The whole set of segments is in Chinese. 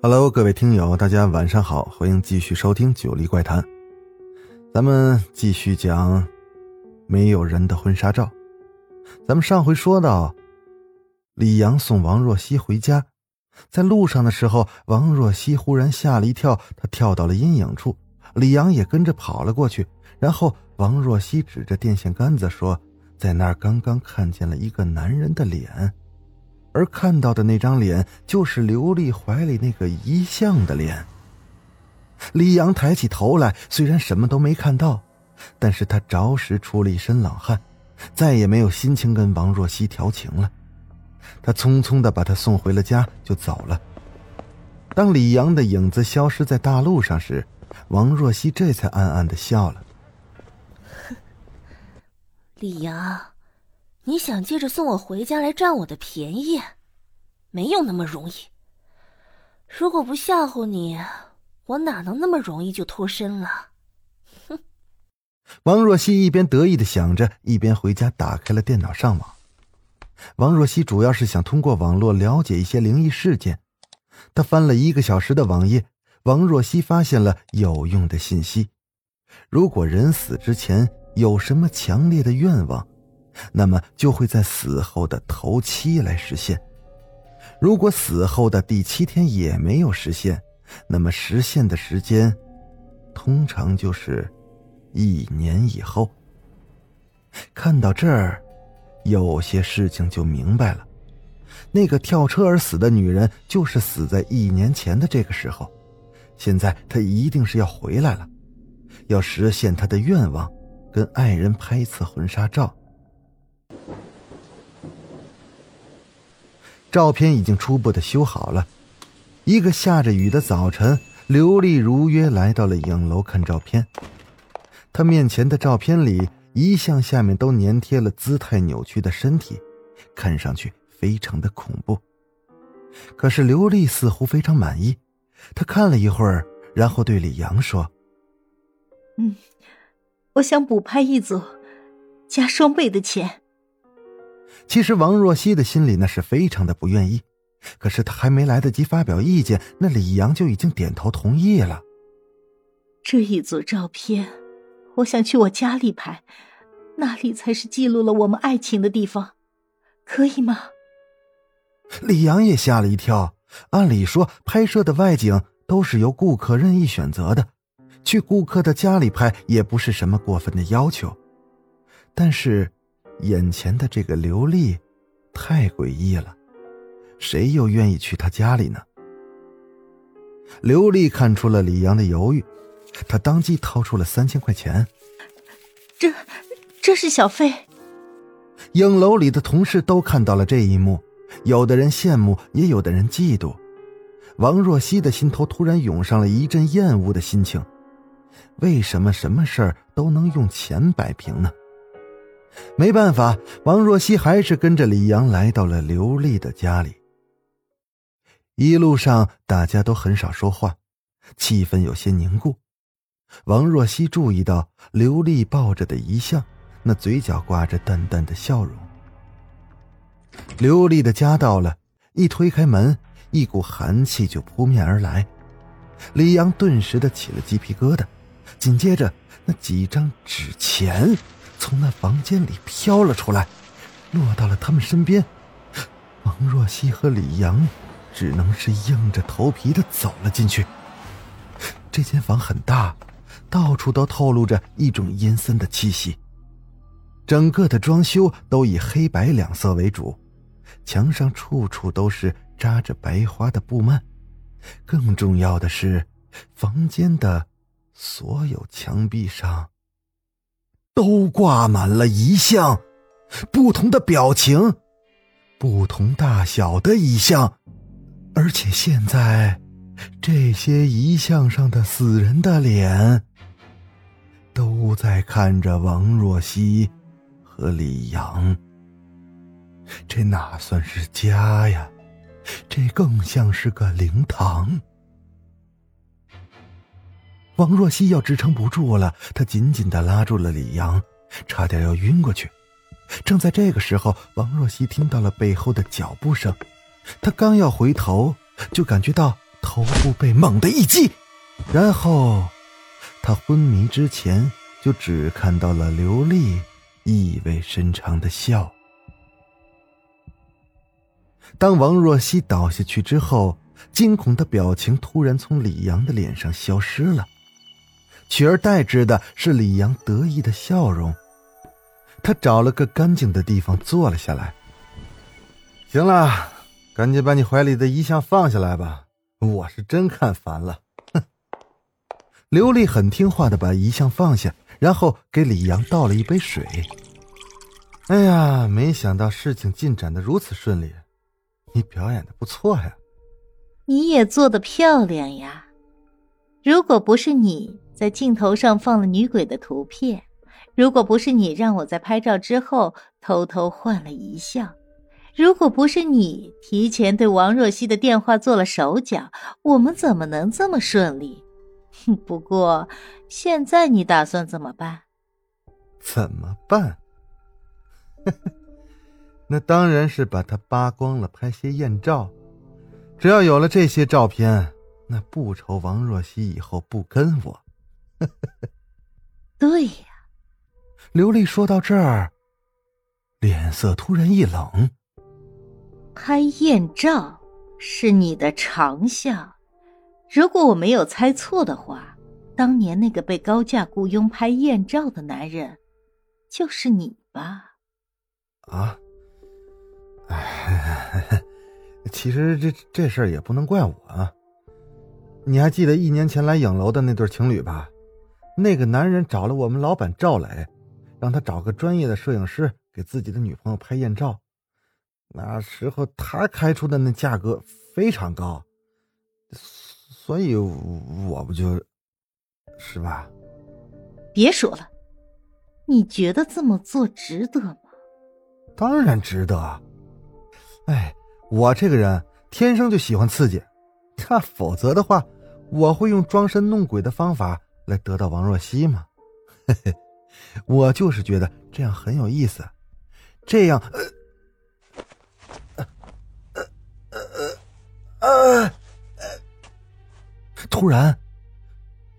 Hello，各位听友，大家晚上好，欢迎继续收听《九黎怪谈》。咱们继续讲没有人的婚纱照。咱们上回说到，李阳送王若曦回家，在路上的时候，王若曦忽然吓了一跳，她跳到了阴影处，李阳也跟着跑了过去。然后王若曦指着电线杆子说：“在那儿刚刚看见了一个男人的脸。”而看到的那张脸，就是刘丽怀里那个遗像的脸。李阳抬起头来，虽然什么都没看到，但是他着实出了一身冷汗，再也没有心情跟王若曦调情了。他匆匆的把她送回了家，就走了。当李阳的影子消失在大路上时，王若曦这才暗暗的笑了。李阳。你想借着送我回家来占我的便宜，没有那么容易。如果不吓唬你，我哪能那么容易就脱身了？哼！王若曦一边得意的想着，一边回家打开了电脑上网。王若曦主要是想通过网络了解一些灵异事件。她翻了一个小时的网页，王若曦发现了有用的信息：如果人死之前有什么强烈的愿望。那么就会在死后的头七来实现。如果死后的第七天也没有实现，那么实现的时间通常就是一年以后。看到这儿，有些事情就明白了。那个跳车而死的女人，就是死在一年前的这个时候。现在她一定是要回来了，要实现她的愿望，跟爱人拍一次婚纱照。照片已经初步的修好了。一个下着雨的早晨，刘丽如约来到了影楼看照片。她面前的照片里，遗像下面都粘贴了姿态扭曲的身体，看上去非常的恐怖。可是刘丽似乎非常满意，她看了一会儿，然后对李阳说：“嗯，我想补拍一组，加双倍的钱。”其实王若曦的心里那是非常的不愿意，可是她还没来得及发表意见，那李阳就已经点头同意了。这一组照片，我想去我家里拍，那里才是记录了我们爱情的地方，可以吗？李阳也吓了一跳。按理说，拍摄的外景都是由顾客任意选择的，去顾客的家里拍也不是什么过分的要求，但是。眼前的这个刘丽，太诡异了，谁又愿意去他家里呢？刘丽看出了李阳的犹豫，他当即掏出了三千块钱。这，这是小费。影楼里的同事都看到了这一幕，有的人羡慕，也有的人嫉妒。王若曦的心头突然涌上了一阵厌恶的心情，为什么什么事儿都能用钱摆平呢？没办法，王若曦还是跟着李阳来到了刘丽的家里。一路上大家都很少说话，气氛有些凝固。王若曦注意到刘丽抱着的遗像，那嘴角挂着淡淡的笑容。刘丽的家到了，一推开门，一股寒气就扑面而来，李阳顿时的起了鸡皮疙瘩，紧接着那几张纸钱。从那房间里飘了出来，落到了他们身边。王若曦和李阳只能是硬着头皮的走了进去。这间房很大，到处都透露着一种阴森的气息。整个的装修都以黑白两色为主，墙上处处都是扎着白花的布幔。更重要的是，房间的所有墙壁上。都挂满了遗像，不同的表情，不同大小的遗像，而且现在这些遗像上的死人的脸，都在看着王若曦和李阳。这哪算是家呀？这更像是个灵堂。王若曦要支撑不住了，她紧紧的拉住了李阳，差点要晕过去。正在这个时候，王若曦听到了背后的脚步声，她刚要回头，就感觉到头部被猛地一击，然后，她昏迷之前就只看到了刘丽意味深长的笑。当王若曦倒下去之后，惊恐的表情突然从李阳的脸上消失了。取而代之的是李阳得意的笑容。他找了个干净的地方坐了下来。行了，赶紧把你怀里的遗像放下来吧，我是真看烦了。哼。刘丽很听话的把遗像放下，然后给李阳倒了一杯水。哎呀，没想到事情进展的如此顺利，你表演的不错呀。你也做的漂亮呀。如果不是你。在镜头上放了女鬼的图片，如果不是你让我在拍照之后偷偷换了遗像，如果不是你提前对王若曦的电话做了手脚，我们怎么能这么顺利？不过，现在你打算怎么办？怎么办？那当然是把他扒光了，拍些艳照。只要有了这些照片，那不愁王若曦以后不跟我。对呀，刘丽说到这儿，脸色突然一冷。拍艳照是你的长项，如果我没有猜错的话，当年那个被高价雇佣拍艳照的男人，就是你吧？啊？哎，其实这这事儿也不能怪我啊。你还记得一年前来影楼的那对情侣吧？那个男人找了我们老板赵磊，让他找个专业的摄影师给自己的女朋友拍艳照。那时候他开出的那价格非常高，所以我不就，是吧？别说了，你觉得这么做值得吗？当然值得。哎，我这个人天生就喜欢刺激，那否则的话，我会用装神弄鬼的方法。来得到王若曦吗？嘿嘿，我就是觉得这样很有意思，这样，呃，呃，呃，呃，呃，突然，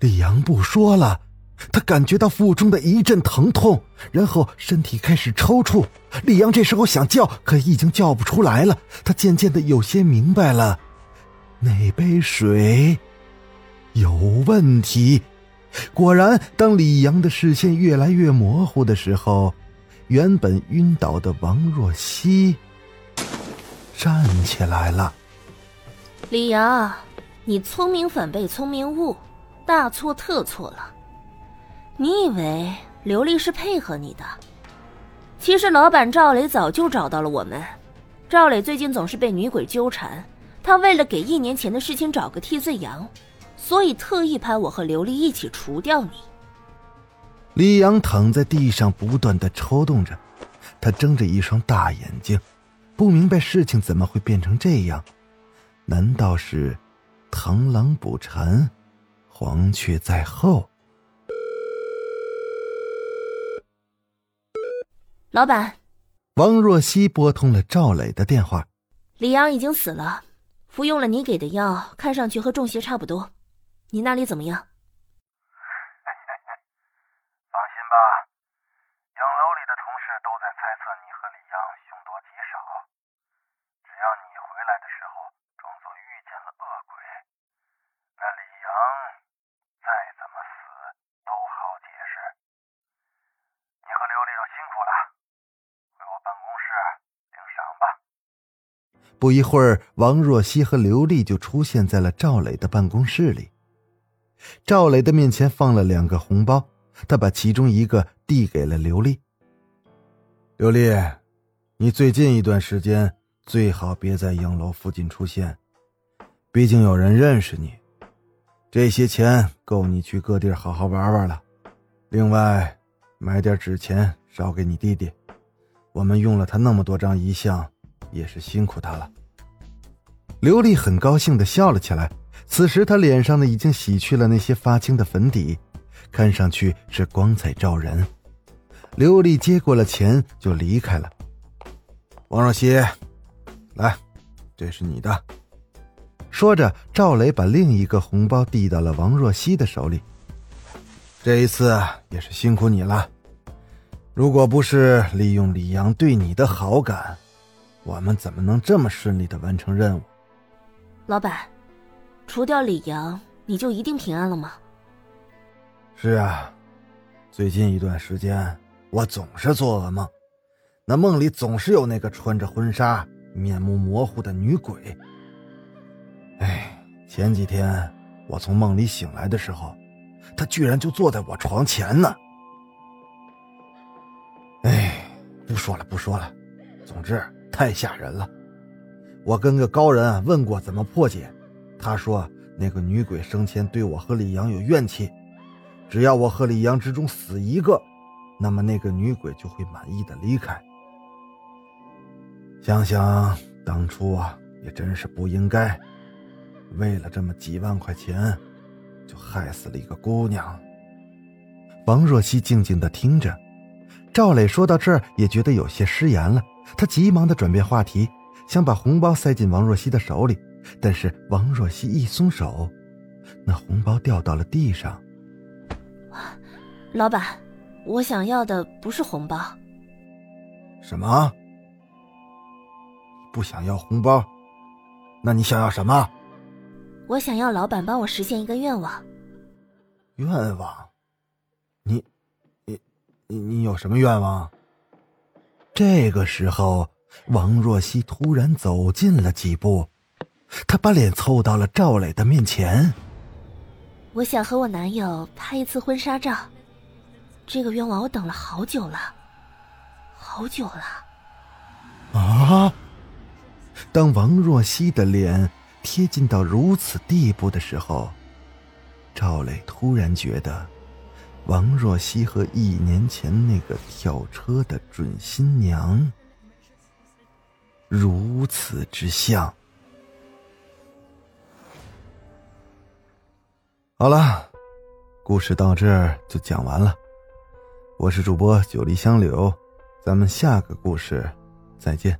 李阳不说了，他感觉到腹中的一阵疼痛，然后身体开始抽搐。李阳这时候想叫，可已经叫不出来了。他渐渐的有些明白了，那杯水有问题。果然，当李阳的视线越来越模糊的时候，原本晕倒的王若曦站起来了。李阳，你聪明反被聪明误，大错特错了。你以为刘丽是配合你的？其实老板赵磊早就找到了我们。赵磊最近总是被女鬼纠缠，他为了给一年前的事情找个替罪羊。所以特意派我和刘丽一起除掉你。李阳躺在地上，不断的抽动着，他睁着一双大眼睛，不明白事情怎么会变成这样？难道是螳螂捕蝉，黄雀在后？老板，王若曦拨通了赵磊的电话。李阳已经死了，服用了你给的药，看上去和中邪差不多。你那里怎么样？放心吧，影楼里的同事都在猜测你和李阳凶多吉少。只要你回来的时候装作遇见了恶鬼，那李阳再怎么死都好解释。你和刘丽都辛苦了，回我办公室领赏吧。不一会儿，王若曦和刘丽就出现在了赵磊的办公室里。赵磊的面前放了两个红包，他把其中一个递给了刘丽。刘丽，你最近一段时间最好别在影楼附近出现，毕竟有人认识你，这些钱够你去各地好好玩玩了。另外，买点纸钱烧给你弟弟。我们用了他那么多张遗像，也是辛苦他了。刘丽很高兴的笑了起来。此时，他脸上呢已经洗去了那些发青的粉底，看上去是光彩照人。刘丽接过了钱，就离开了。王若曦，来，这是你的。说着，赵雷把另一个红包递到了王若曦的手里。这一次也是辛苦你了。如果不是利用李阳对你的好感，我们怎么能这么顺利的完成任务？老板，除掉李阳，你就一定平安了吗？是啊，最近一段时间我总是做噩梦，那梦里总是有那个穿着婚纱、面目模糊的女鬼。哎，前几天我从梦里醒来的时候，她居然就坐在我床前呢。哎，不说了，不说了，总之太吓人了。我跟个高人问过怎么破解，他说那个女鬼生前对我和李阳有怨气，只要我和李阳之中死一个，那么那个女鬼就会满意的离开。想想当初啊，也真是不应该。为了这么几万块钱，就害死了一个姑娘。王若曦静静的听着，赵磊说到这儿也觉得有些失言了，他急忙的转变话题，想把红包塞进王若曦的手里，但是王若曦一松手，那红包掉到了地上。老板，我想要的不是红包。什么？不想要红包？那你想要什么？我想要老板帮我实现一个愿望。愿望？你，你，你，你有什么愿望？这个时候，王若曦突然走近了几步，她把脸凑到了赵磊的面前。我想和我男友拍一次婚纱照，这个愿望我等了好久了，好久了。啊！当王若曦的脸。贴近到如此地步的时候，赵磊突然觉得，王若曦和一年前那个跳车的准新娘如此之像。好了，故事到这儿就讲完了。我是主播九黎香柳，咱们下个故事再见。